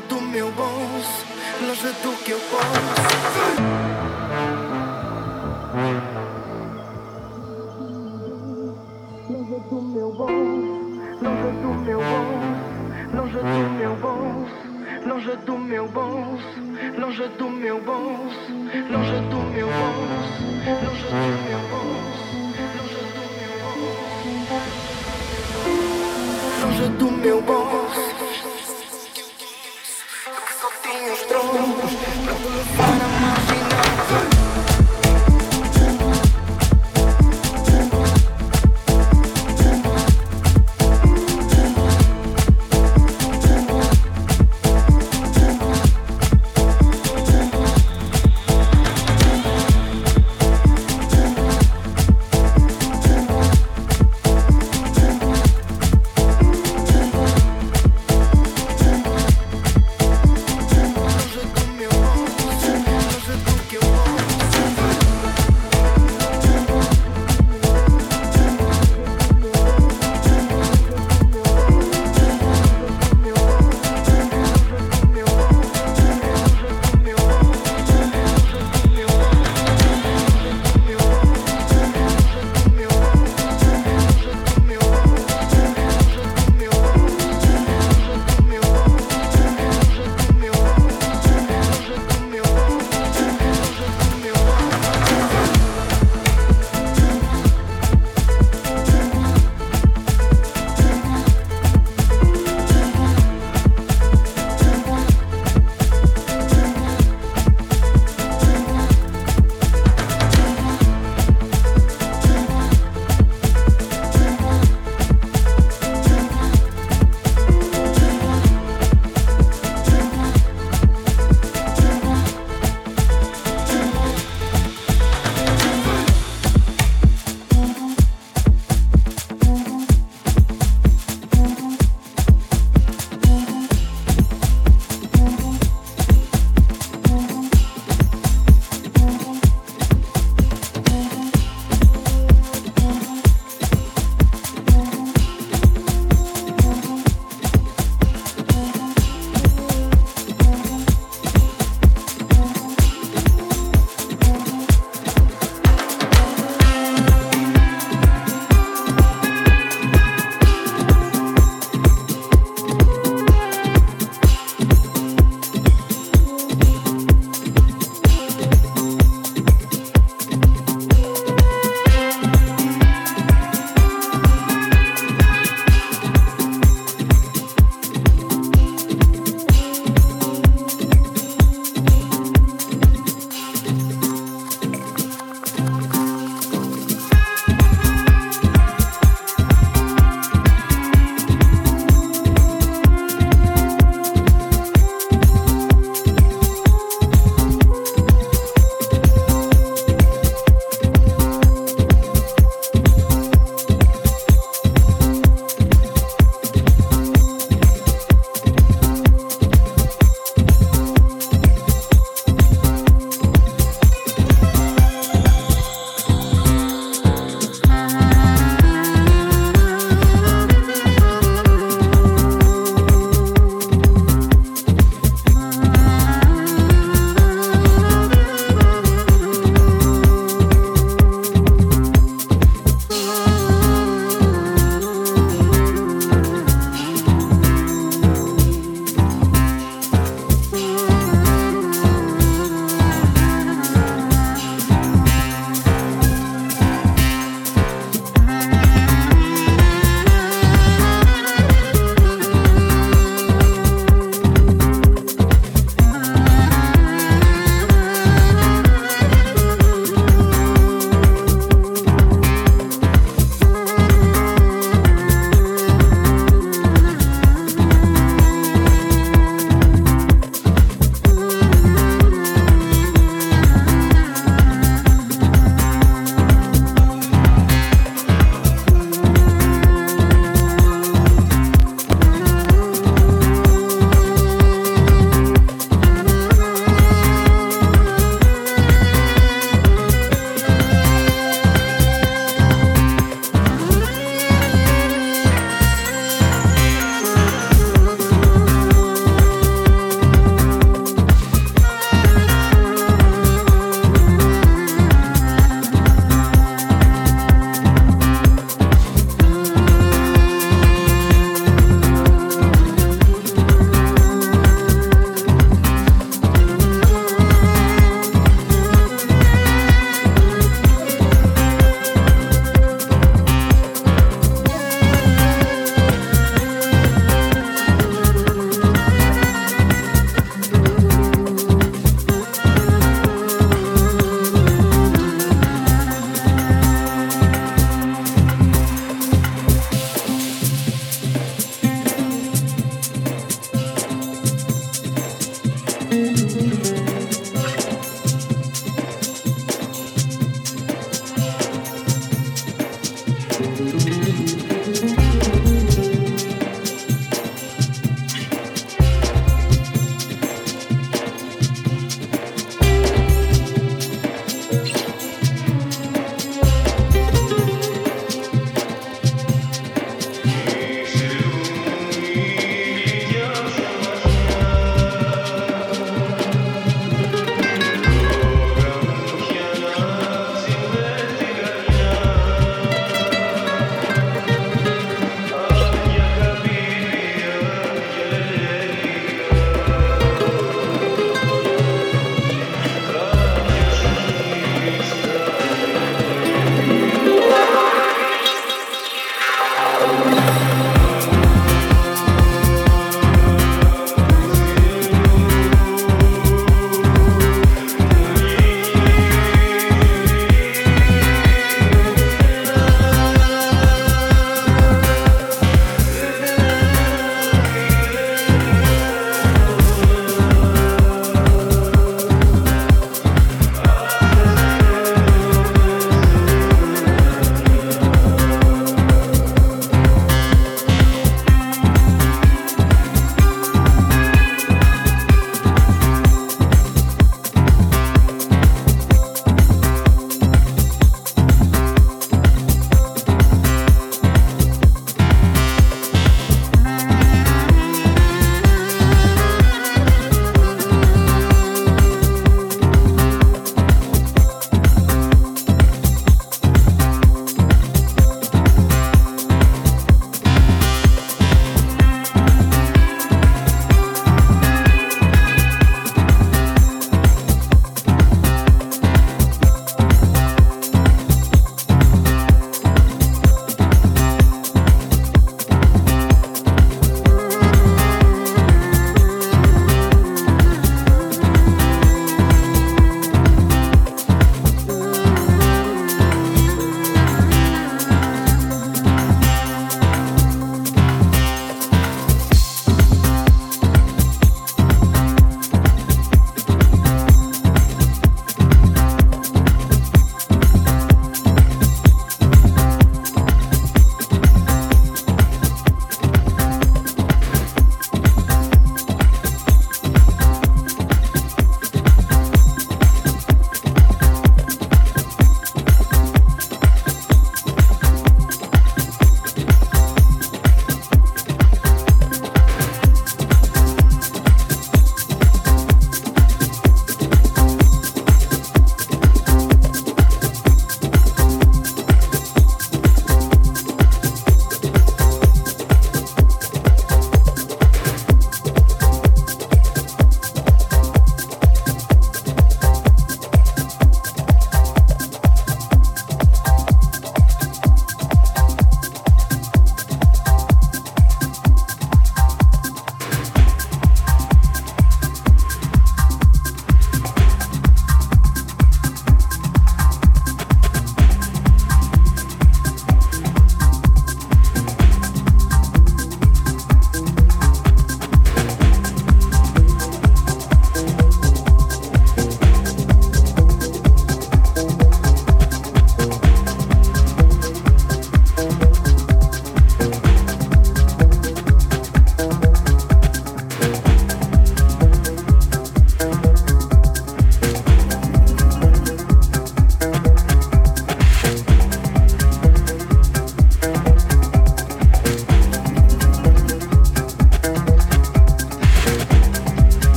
longe do meu bolso, longe do que eu posso. do meu bolso, longe do meu bolso, longe do meu bolso longe do meu bolso, longe do meu bolso, longe do meu bolso, longe do meu bolso, longe do meu bolso, longe do meu bolso. I'm a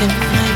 can find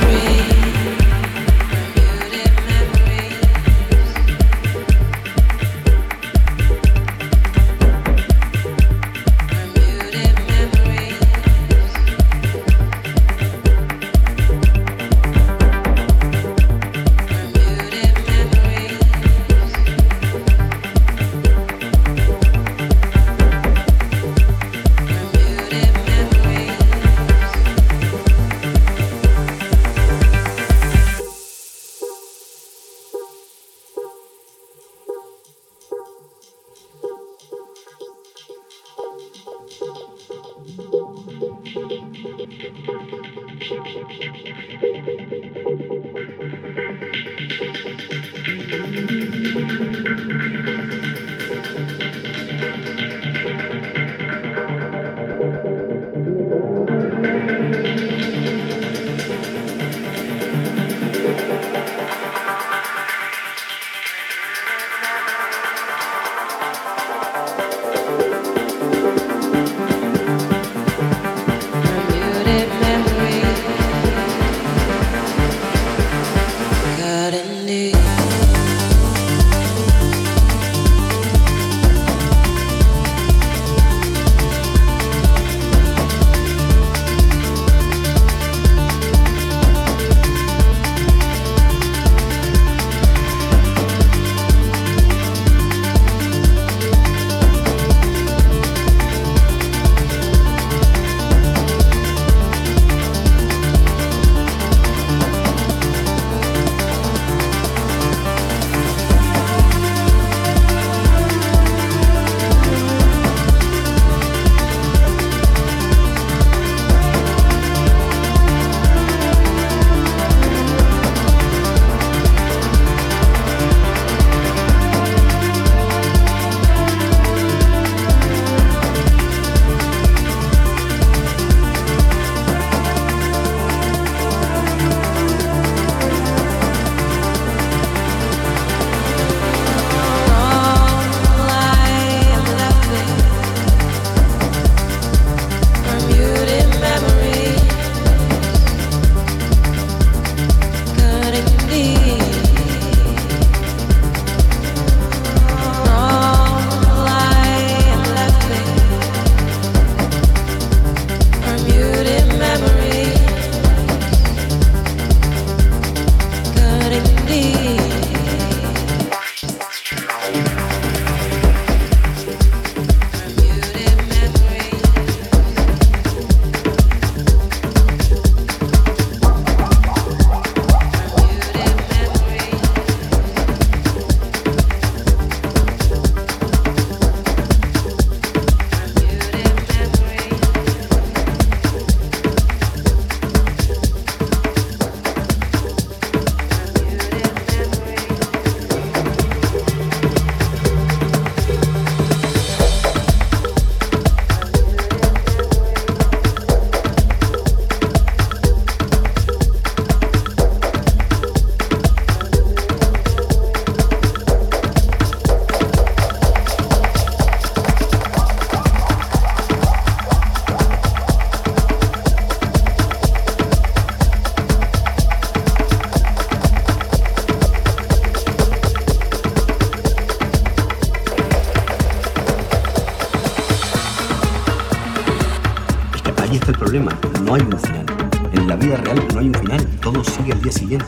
siguiente.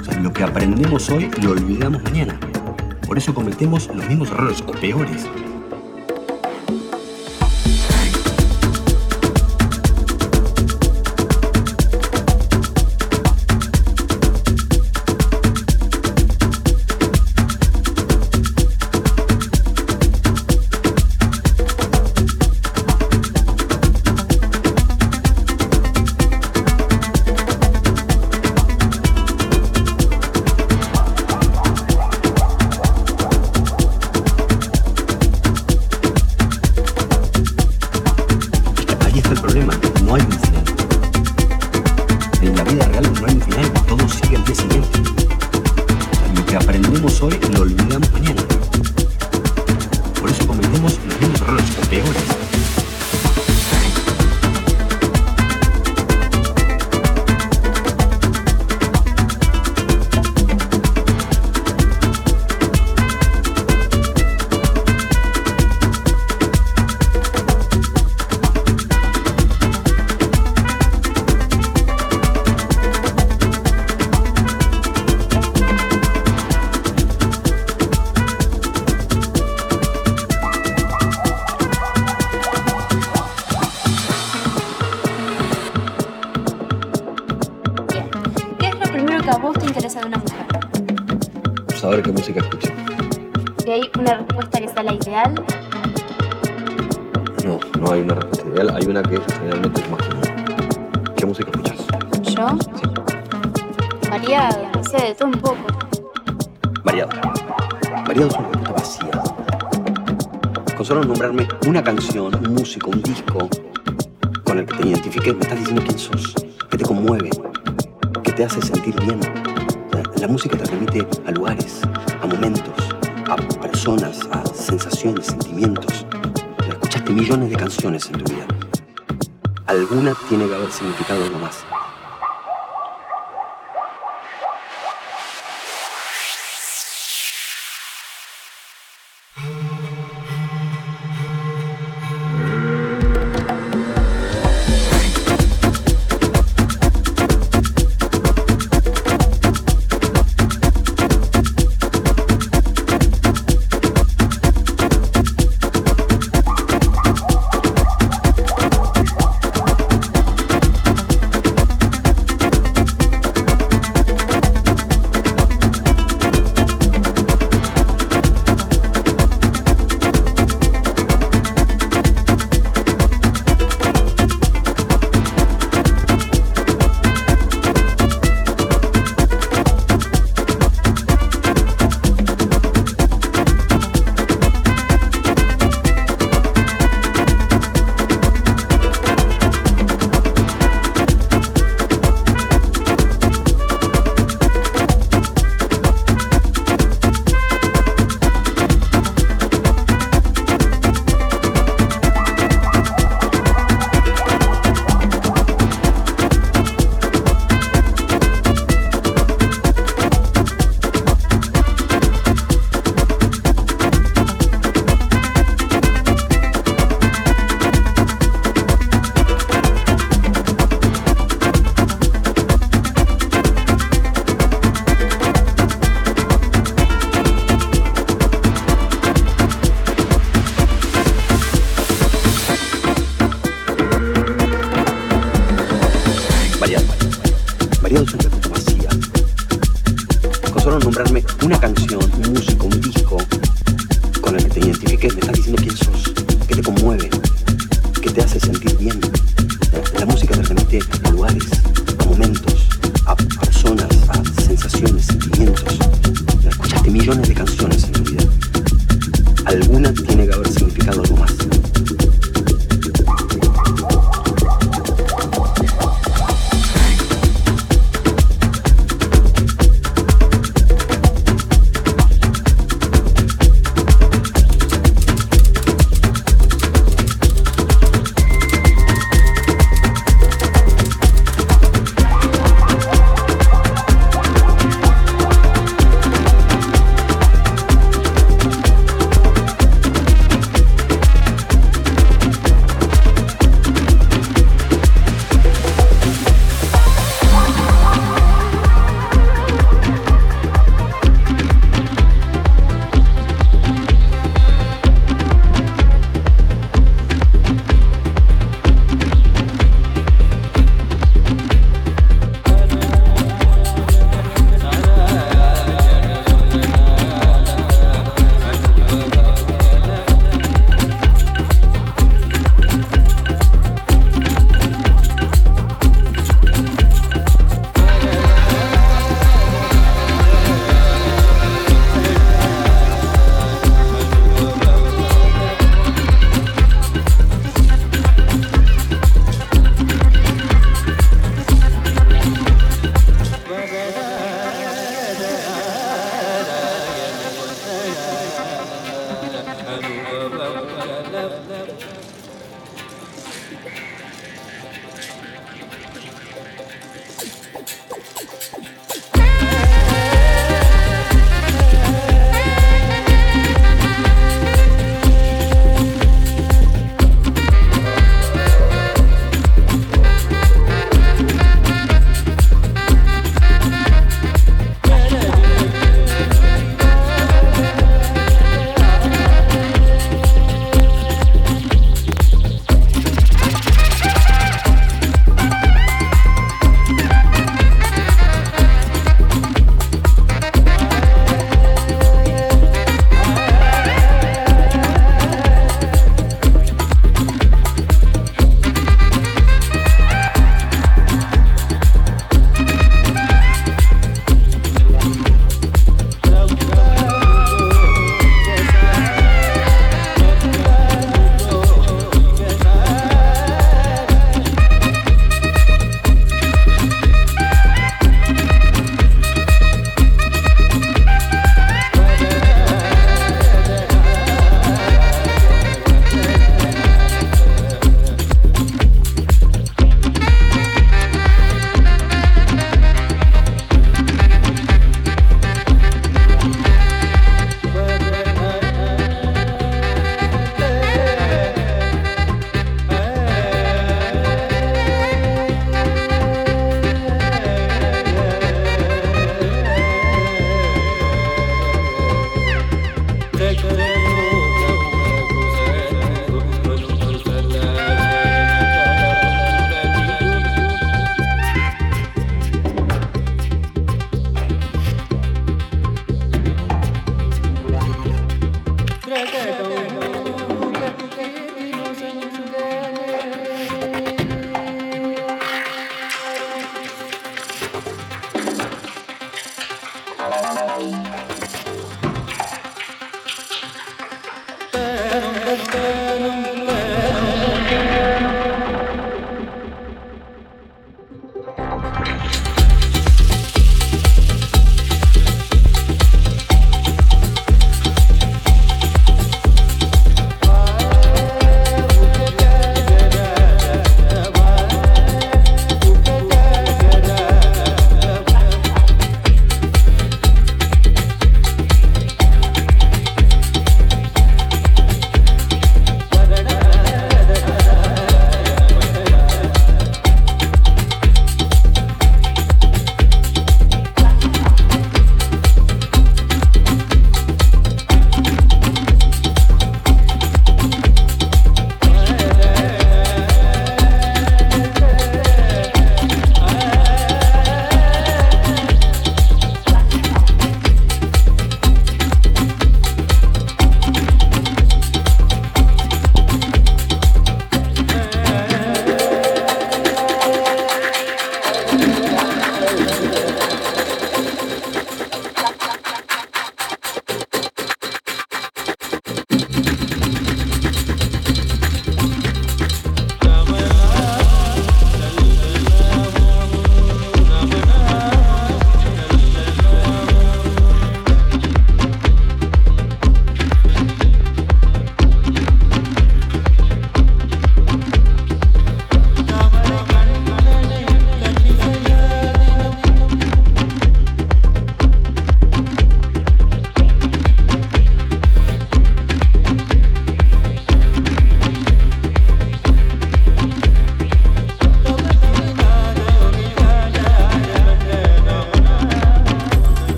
O sea, lo que aprendemos hoy lo olvidamos mañana. Por eso cometemos los mismos errores o peores. vos te interesa de una mujer? Saber qué música escuchas? ¿Y hay una respuesta que sea la ideal? No, no hay una respuesta ideal, hay una que generalmente es más general. ¿Qué música escuchas? ¿Yo? Sí. no sé, de todo un poco. Variada. Variado es una respuesta vacía. Con solo nombrarme una canción, un músico, un disco con el que te identifiques, me estás diciendo quién sos, Que te conmueve, te hace sentir bien. La, música te permite a lugares, a momentos, a personas, a sensaciones, sentimientos. Escuchaste millones de canciones en tu vida. Alguna tiene que haber significado algo más.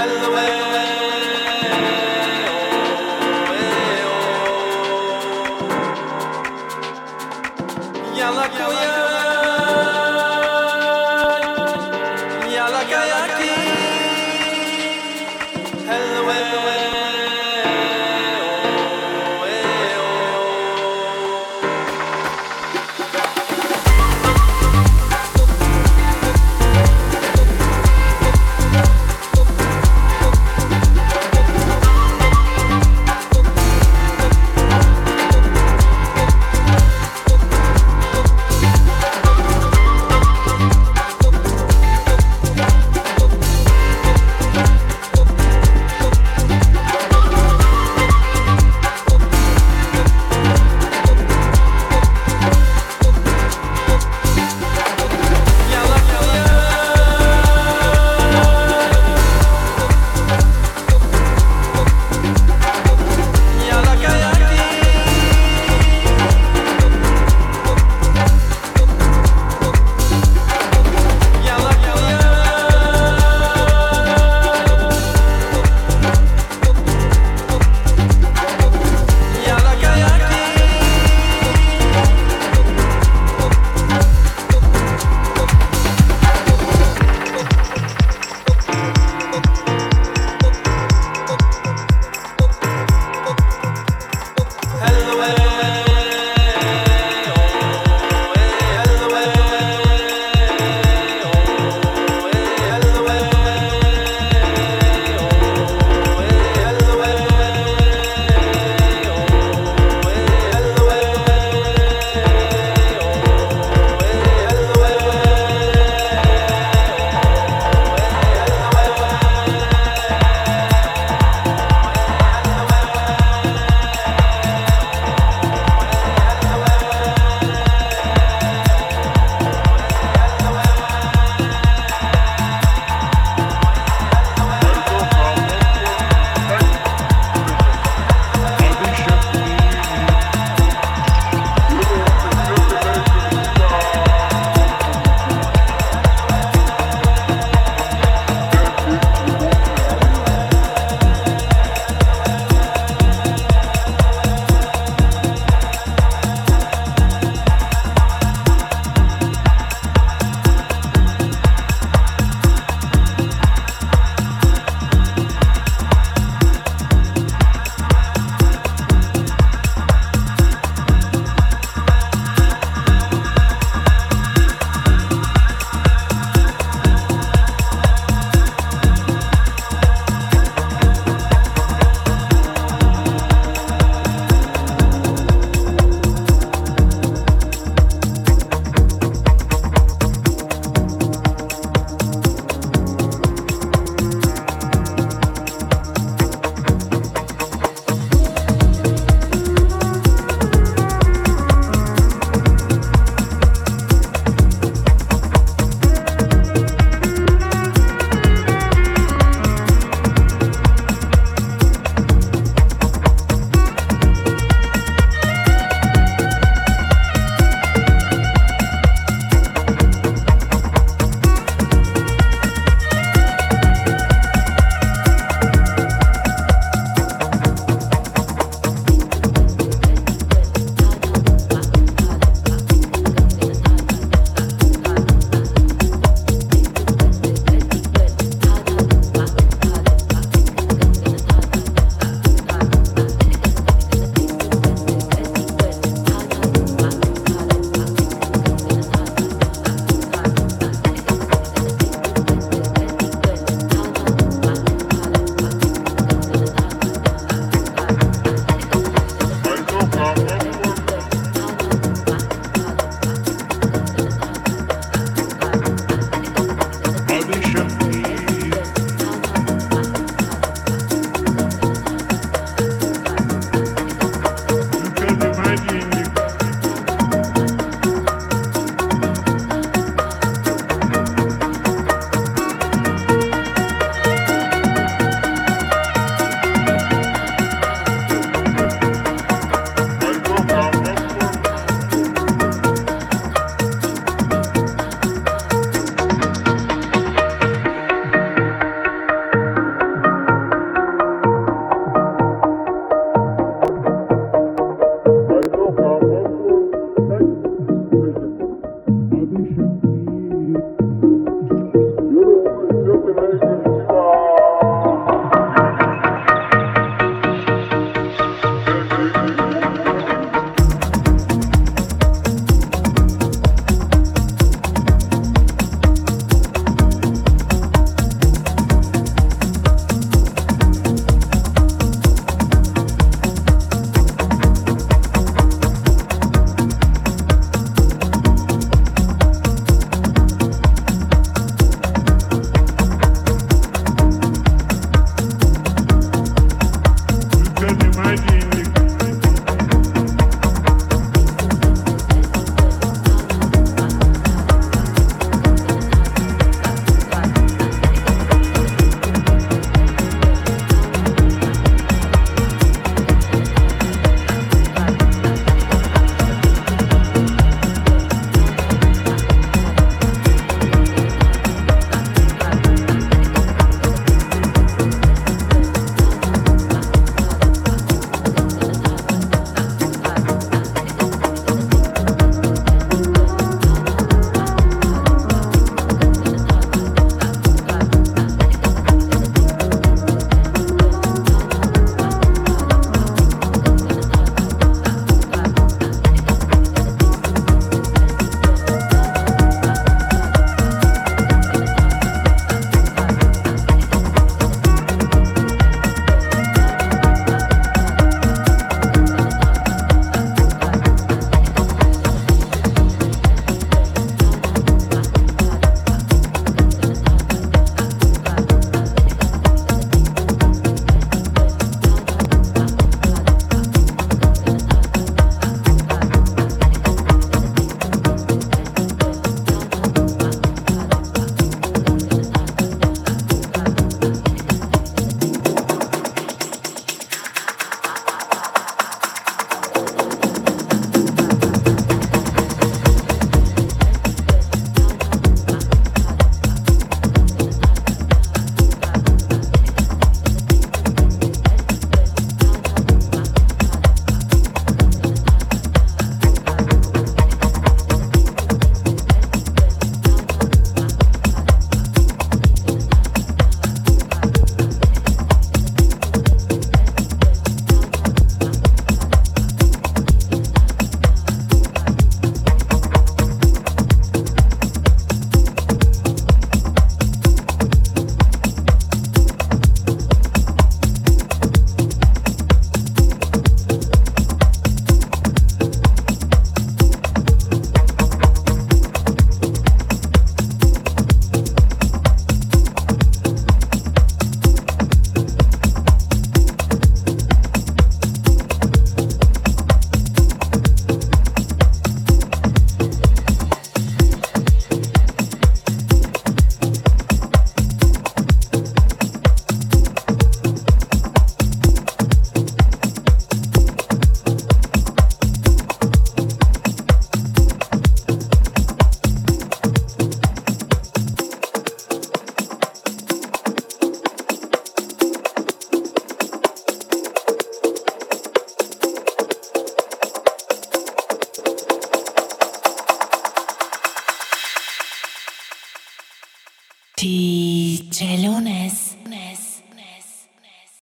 hello.